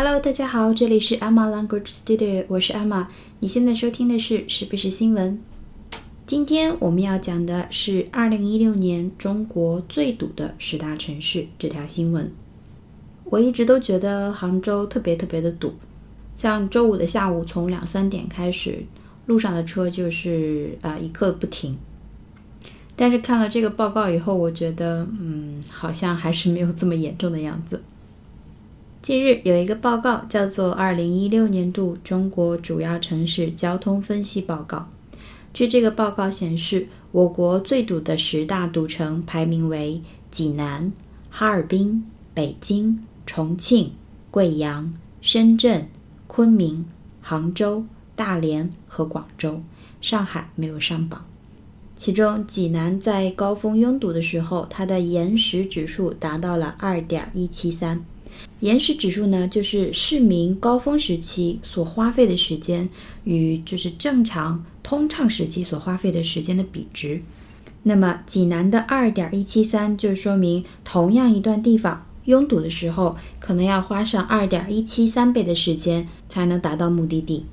Hello，大家好，这里是 Emma Language Studio，我是 Emma。你现在收听的是是不是新闻？今天我们要讲的是二零一六年中国最堵的十大城市这条新闻。我一直都觉得杭州特别特别的堵，像周五的下午从两三点开始，路上的车就是啊一刻不停。但是看了这个报告以后，我觉得嗯，好像还是没有这么严重的样子。近日有一个报告叫做《二零一六年度中国主要城市交通分析报告》。据这个报告显示，我国最堵的十大堵城排名为济南、哈尔滨、北京、重庆、贵阳、深圳、昆明、杭州、大连和广州，上海没有上榜。其中，济南在高峰拥堵的时候，它的延时指数达到了二点一七三。延时指数呢，就是市民高峰时期所花费的时间与就是正常通畅时期所花费的时间的比值。那么济南的二点一七三，就说明同样一段地方拥堵的时候，可能要花上二点一七三倍的时间才能达到目的地。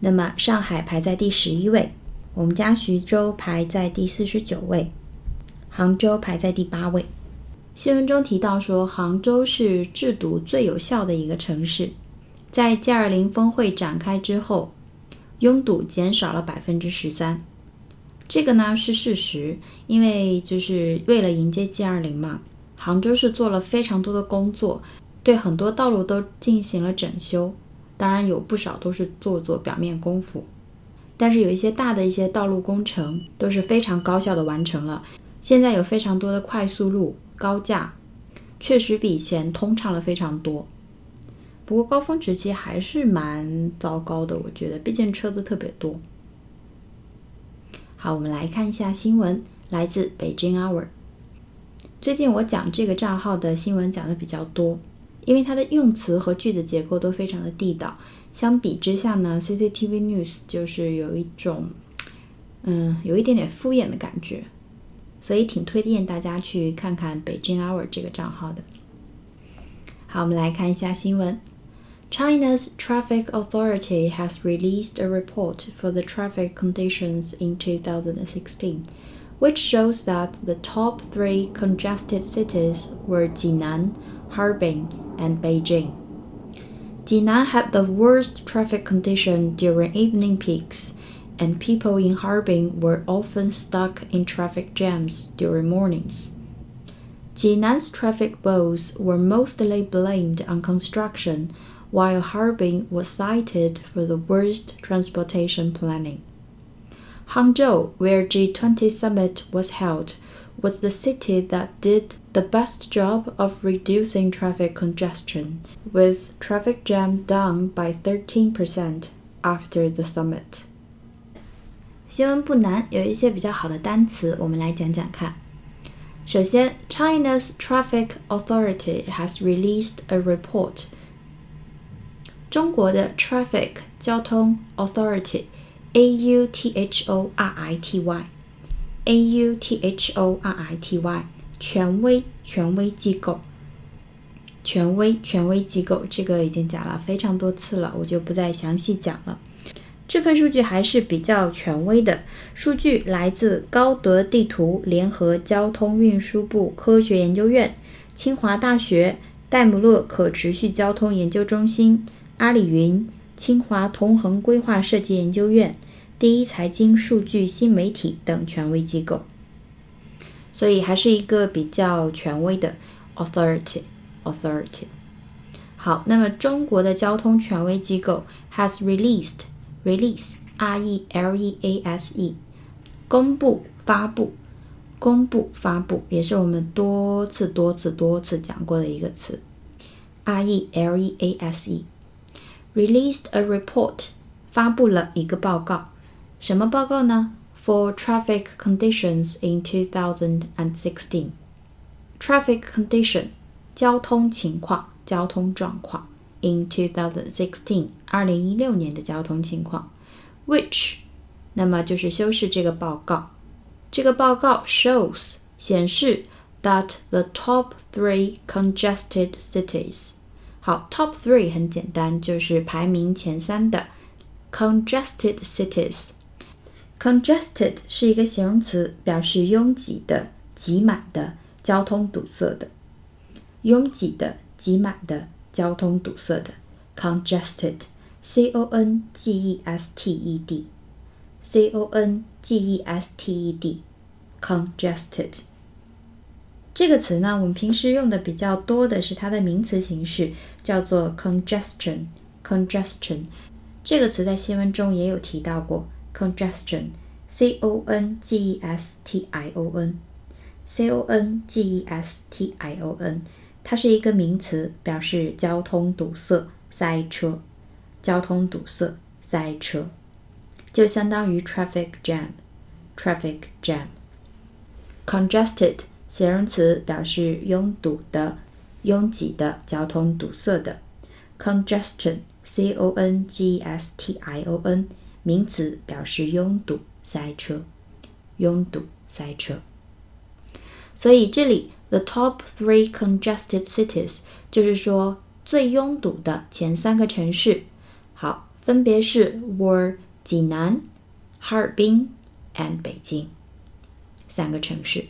那么上海排在第十一位，我们家徐州排在第四十九位，杭州排在第八位。新闻中提到说，杭州是制毒最有效的一个城市。在 G20 峰会展开之后，拥堵减少了百分之十三。这个呢是事实，因为就是为了迎接 G20 嘛，杭州是做了非常多的工作，对很多道路都进行了整修。当然有不少都是做做表面功夫，但是有一些大的一些道路工程都是非常高效的完成了。现在有非常多的快速路。高架确实比以前通畅了非常多，不过高峰时期还是蛮糟糕的，我觉得，毕竟车子特别多。好，我们来看一下新闻，来自北京 Hour。最近我讲这个账号的新闻讲的比较多，因为它的用词和句子结构都非常的地道。相比之下呢，CCTV News 就是有一种，嗯，有一点点敷衍的感觉。所以挺推荐大家去看看北京 Hour 这个账号的。好，我们来看一下新闻。China's Traffic Authority has released a report for the traffic conditions in 2016, which shows that the top three congested cities were Jinan, Harbin, and Beijing. Jinan had the worst traffic condition during evening peaks and people in Harbin were often stuck in traffic jams during mornings. Jinan's traffic woes were mostly blamed on construction, while Harbin was cited for the worst transportation planning. Hangzhou, where G20 summit was held, was the city that did the best job of reducing traffic congestion, with traffic jam down by 13% after the summit. 新闻不难，有一些比较好的单词，我们来讲讲看。首先，China's Traffic Authority has released a report。中国的 Traffic 交通 Authority，A U T H O R I T Y，A U T H O R I T Y，权威权威机构，权威权威机构，这个已经讲了非常多次了，我就不再详细讲了。这份数据还是比较权威的，数据来自高德地图联合交通运输部科学研究院、清华大学戴姆勒可持续交通研究中心、阿里云、清华同衡规划设计研究院、第一财经数据新媒体等权威机构，所以还是一个比较权威的 authority authority。好，那么中国的交通权威机构 has released。Release, R-E-L-E-A-S-E，公布、发布、公布、发布，也是我们多次、多次、多次讲过的一个词。R-E-L-E-A-S-E，released a report，发布了一个报告。什么报告呢？For traffic conditions in 2016。Traffic condition，交通情况、交通状况。In 2016，二零一六年的交通情况，which，那么就是修饰这个报告。这个报告 shows 显示 that the top three congested cities，好，top three 很简单，就是排名前三的 congested cities。congested 是一个形容词，表示拥挤的、挤满的、交通堵塞的。拥挤的、挤满的、交通堵塞的 congested congested, congested, congested。这个词呢，我们平时用的比较多的是它的名词形式，叫做 congestion。congestion 这个词在新闻中也有提到过，congestion，c o n g e s t i o n，c o n g e s t i o n。它是一个名词，表示交通堵塞、塞车。交通堵塞、塞车，就相当于 traffic jam。traffic jam。congested 形容词，表示拥堵的、拥挤的、交通堵塞的。congestion，c o n g s t i o n，名词，表示拥堵、塞车。拥堵、塞车。所以这里。The top three congested cities，就是说最拥堵的前三个城市，好，分别是 were 济南、哈尔滨 and 北京三个城市。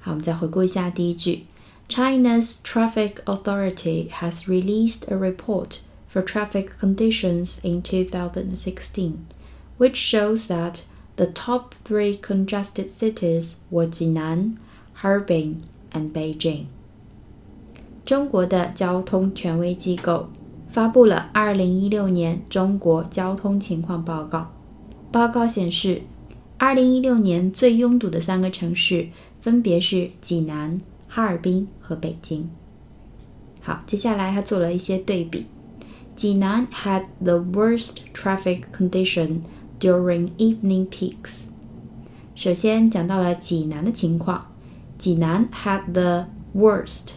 好，我们再回顾一下第一句：China's traffic authority has released a report for traffic conditions in 2016, which shows that the top three congested cities were Jinan, Harbin and Beijing。中国的交通权威机构 发布了二零一六年中国交通情况报告。报告显示，二零一六年最拥堵的三个城市分别是济南、哈尔滨和北京。好，接下来他做了一些对比。济南 had the worst traffic condition during evening peaks。首先讲到了济南的情况。济南 had the worst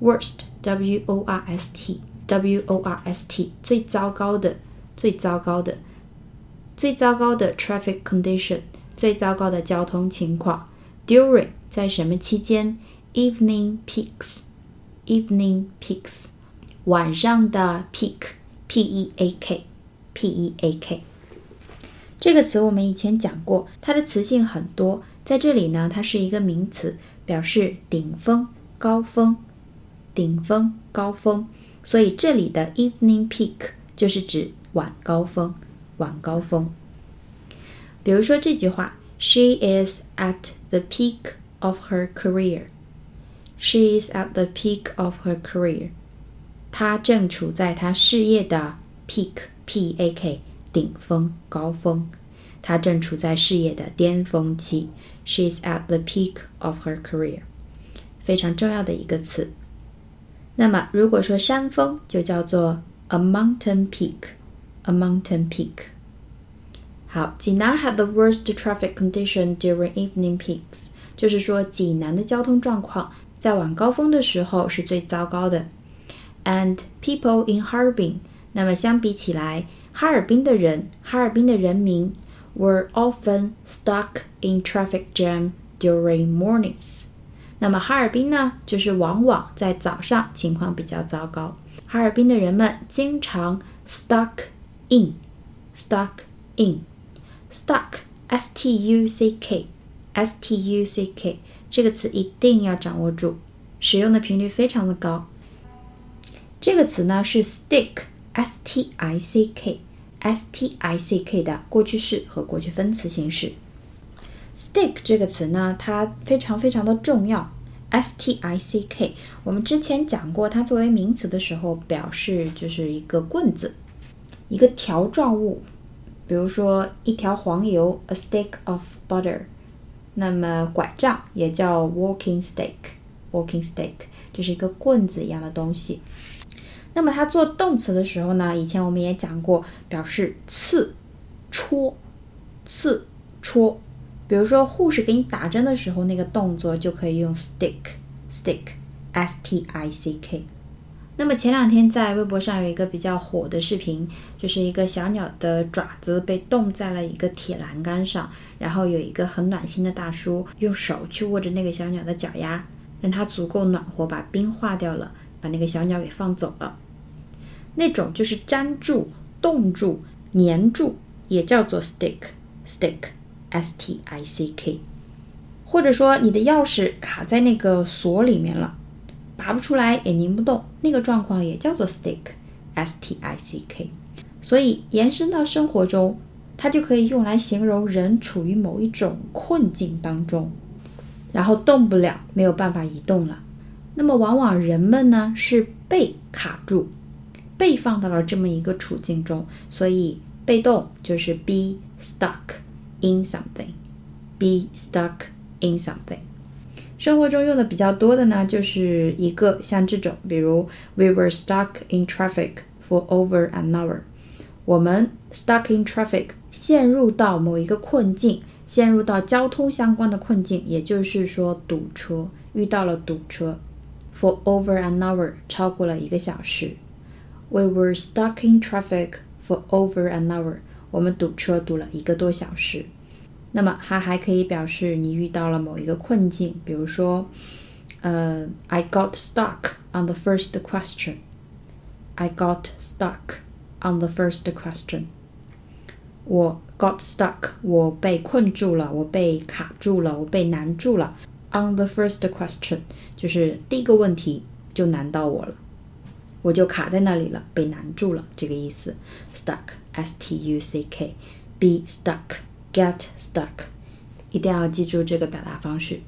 worst w o r s t w o r s t 最糟糕的最糟糕的最糟糕的 traffic condition 最糟糕的交通情况。During 在什么期间？Evening peaks evening peaks 晚上的 peak p e a k p e a k 这个词我们以前讲过，它的词性很多，在这里呢，它是一个名词。表示顶峰、高峰、顶峰、高峰，所以这里的 evening peak 就是指晚高峰、晚高峰。比如说这句话：She is at the peak of her career. She is at the peak of her career. 她正处在她事业的 peak，p a k 顶峰、高峰。她正处在事业的巅峰期。She is at the peak of her career，非常重要的一个词。那么，如果说山峰，就叫做 a mountain peak。a mountain peak。好，济南 had the worst traffic condition during evening peaks，就是说济南的交通状况在晚高峰的时候是最糟糕的。And people in Harbin，那么相比起来，哈尔滨的人，哈尔滨的人民 were often stuck in traffic jam during mornings。 那么哈尔滨呢，就是往往在早上情况比较糟糕。哈尔滨的人们经常 stuck in，stuck in，stuck，s t u c k，s t u c k 这个词一定要掌握住，使用的频率非常的高。这个词呢是 stick，s t i c k。stick 的过去式和过去分词形式。Stick 这个词呢，它非常非常的重要。stick 我们之前讲过，它作为名词的时候，表示就是一个棍子，一个条状物，比如说一条黄油，a stick of butter。那么拐杖也叫 walking stick，walking stick 就是一个棍子一样的东西。那么它做动词的时候呢，以前我们也讲过，表示刺、戳、刺、戳。比如说护士给你打针的时候，那个动作就可以用 stick，stick，s t i c k。那么前两天在微博上有一个比较火的视频，就是一个小鸟的爪子被冻在了一个铁栏杆上，然后有一个很暖心的大叔用手去握着那个小鸟的脚丫，让它足够暖和，把冰化掉了，把那个小鸟给放走了。那种就是粘住、冻住、粘住，也叫做 stick，stick stick，或者说你的钥匙卡在那个锁里面了，拔不出来也拧不动，那个状况也叫做 stick，s t i c k。所以延伸到生活中，它就可以用来形容人处于某一种困境当中，然后动不了，没有办法移动了。那么往往人们呢是被卡住，被放到了这么一个处境中，所以被动就是 be stuck in something，be stuck in something。生活中用的比较多的呢，就是一个像这种，比如 We were stuck in traffic for over an hour。我们 stuck in traffic，陷入到某一个困境，陷入到交通相关的困境，也就是说堵车，遇到了堵车。For over an hour，超过了一个小时。We were stuck in traffic for over an hour。我们堵车堵了一个多小时。那么它还可以表示你遇到了某一个困境，比如说，呃，I got stuck on the first question。I got stuck on the first question。我 got stuck，我被困住了，我被卡住了，我被难住了。On the first question，就是第一个问题就难到我了，我就卡在那里了，被难住了，这个意思。Stuck，s t u c k，be stuck，get stuck，一定要记住这个表达方式。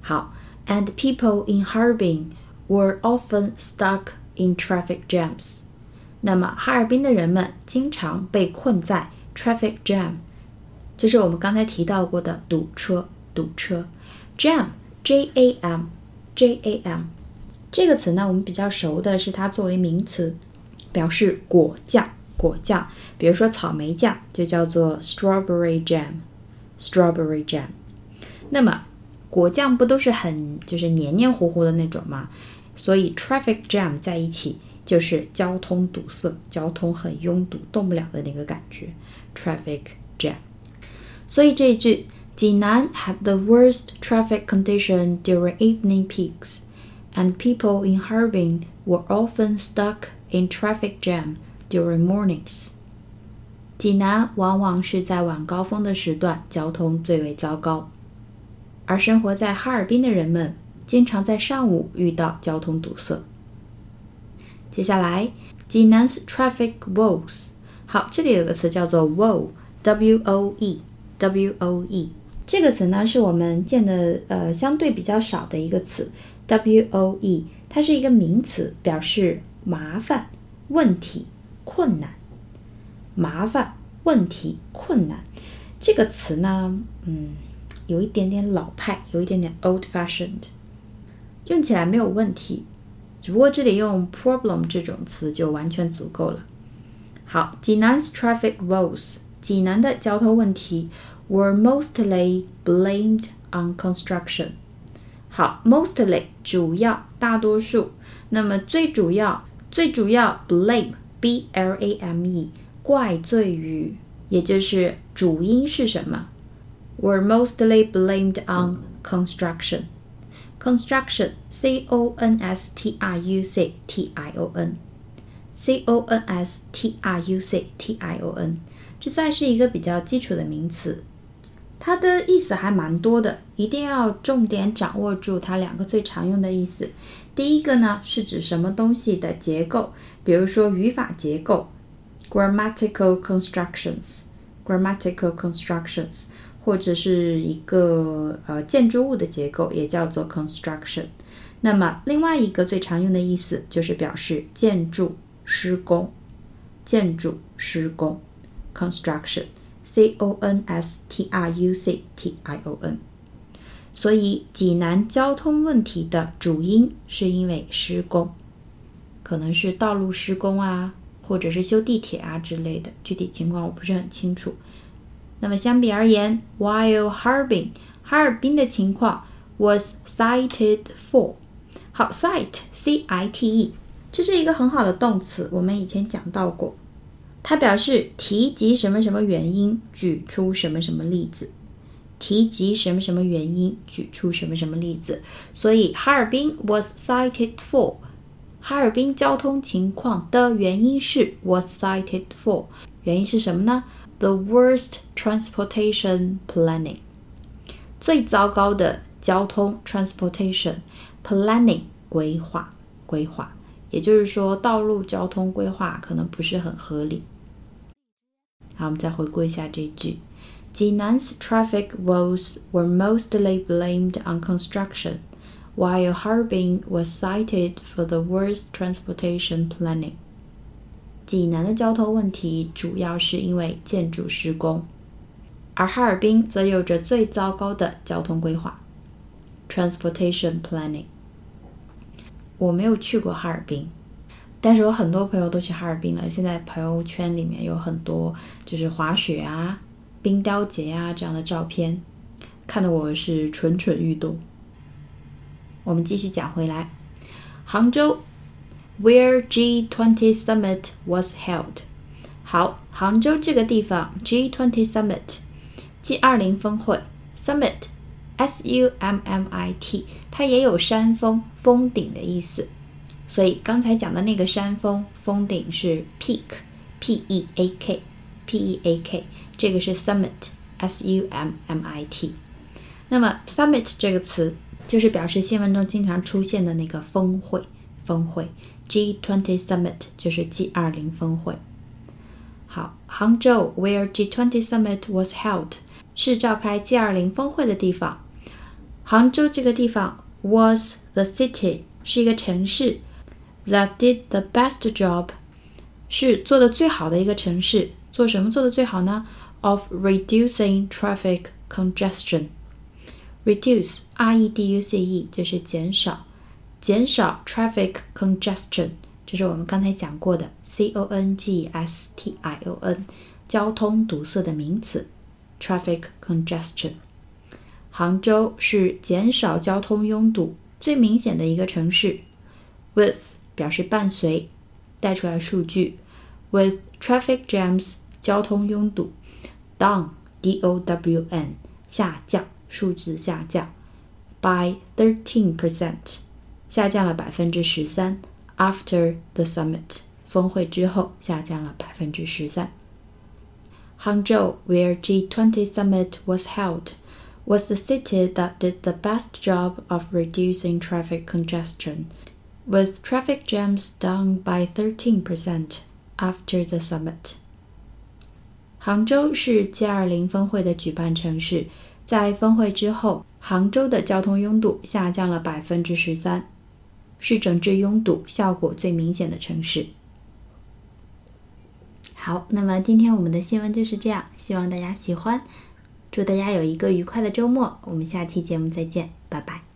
好，and people in Harbin were often stuck in traffic jams。那么哈尔滨的人们经常被困在 traffic jam，就是我们刚才提到过的堵车，堵车。Jam，J A M，J A M， 这个词呢，我们比较熟的是它作为名词，表示果酱，果酱。比如说草莓酱就叫做 strawberry jam，strawberry jam。那么果酱不都是很就是黏黏糊糊的那种吗？所以 traffic jam 在一起就是交通堵塞，交通很拥堵，动不了的那个感觉，traffic jam。所以这一句。Jinan had the worst traffic condition during evening peaks, and people in Harbin were often stuck in traffic jam during mornings. 济南往往是在晚高峰的时段交通最为糟糕，而生活在哈尔滨的人们经常在上午遇到交通堵塞。接下来，济南 's traffic woes。好，这里有个词叫做 woe，w o e，w o e。这个词呢，是我们见的呃相对比较少的一个词，w o e，它是一个名词，表示麻烦、问题、困难。麻烦、问题、困难，这个词呢，嗯，有一点点老派，有一点点 old-fashioned，用起来没有问题，只不过这里用 problem 这种词就完全足够了。好，济南 's traffic woes，济南的交通问题。were mostly blamed on construction。好，mostly 主要、大多数。那么最主要、最主要 blame b l a m e 怪罪于，也就是主因是什么？were mostly blamed on construction。construction c o n s t r u c t i o n c o n s t r u c t i o n 这算是一个比较基础的名词。 它的意思还蛮多的，一定要重点掌握住它两个最常用的意思。第一个呢是指什么东西的结构，比如说语法结构 （grammatical constructions），grammatical constructions，或者是一个呃建筑物的结构，也叫做 construction。那么另外一个最常用的意思就是表示建筑施工，建筑施工 construction。C O N S T R U C T I O N，所以济南交通问题的主因是因为施工，可能是道路施工啊，或者是修地铁啊之类的，具体情况我不是很清楚。那么相比而言，While Harbin 哈尔滨的情况 was cited for，好，cite C I T E，这是一个很好的动词，我们以前讲到过。它表示提及什么什么原因，举出什么什么例子。提及什么什么原因，举出什么什么例子。所以哈尔滨 was cited for，哈尔滨交通情况的原因是 was cited for，原因是什么呢？The worst transportation planning，最糟糕的交通 transportation planning 规划规划，也就是说道路交通规划可能不是很合理。好，我们再回顾一下这句。济南's traffic woes were mostly blamed on construction, while Harbin was cited for the worst transportation planning. 济南的交通问题主要是因为建筑施工，而哈尔滨则有着最糟糕的交通规划 （transportation planning）。我没有去过哈尔滨， 但是有很多朋友都去哈尔滨了。现在朋友圈里面有很多就是滑雪啊。冰雕节啊，这样的照片，看得我是蠢蠢欲动。我们继续讲回来，杭州，where G20 summit was held。好，杭州这个地方，G20 summit，G 二零峰会，summit，S U M M I T，它也有山峰、峰顶的意思。所以刚才讲的那个山峰、峰顶是 peak，P E A K，P E A K。这个是 summit，s u m m i t。那么 summit 这个词就是表示新闻中经常出现的那个峰会，峰会 G20 summit 就是 G20 峰会。好，杭州 where G20 summit was held 是召开 G20 峰会的地方。杭州这个地方 was the city 是一个城市 ，that did the best job 是做的最好的一个城市。做什么做的最好呢？of reducing traffic congestion. Reduce, R-E-D-U-C-E 就是减少，减少 traffic congestion，这是我们刚才讲过的 C-O-N-G-S-T-I-O-N，交通堵塞的名词，traffic congestion。杭州是减少交通拥堵最明显的一个城市。With 表示伴随，带出来数据。With traffic jams，交通拥堵。down d o w n 下降，数字下降，by thirteen percent 下降了百分之十三。After the summit 峰会之后下降了百分之十三。Hangzhou, where G20 summit was held, was the city that did the best job of reducing traffic congestion, With traffic jams down by 13% after the summit. 杭州是 G20 峰会的举办城市，在峰会之后，杭州的交通拥堵下降了百分之十三，是整治拥堵效果最明显的城市。好，那么今天我们的新闻就是这样，希望大家喜欢，祝大家有一个愉快的周末，我们下期节目再见。拜拜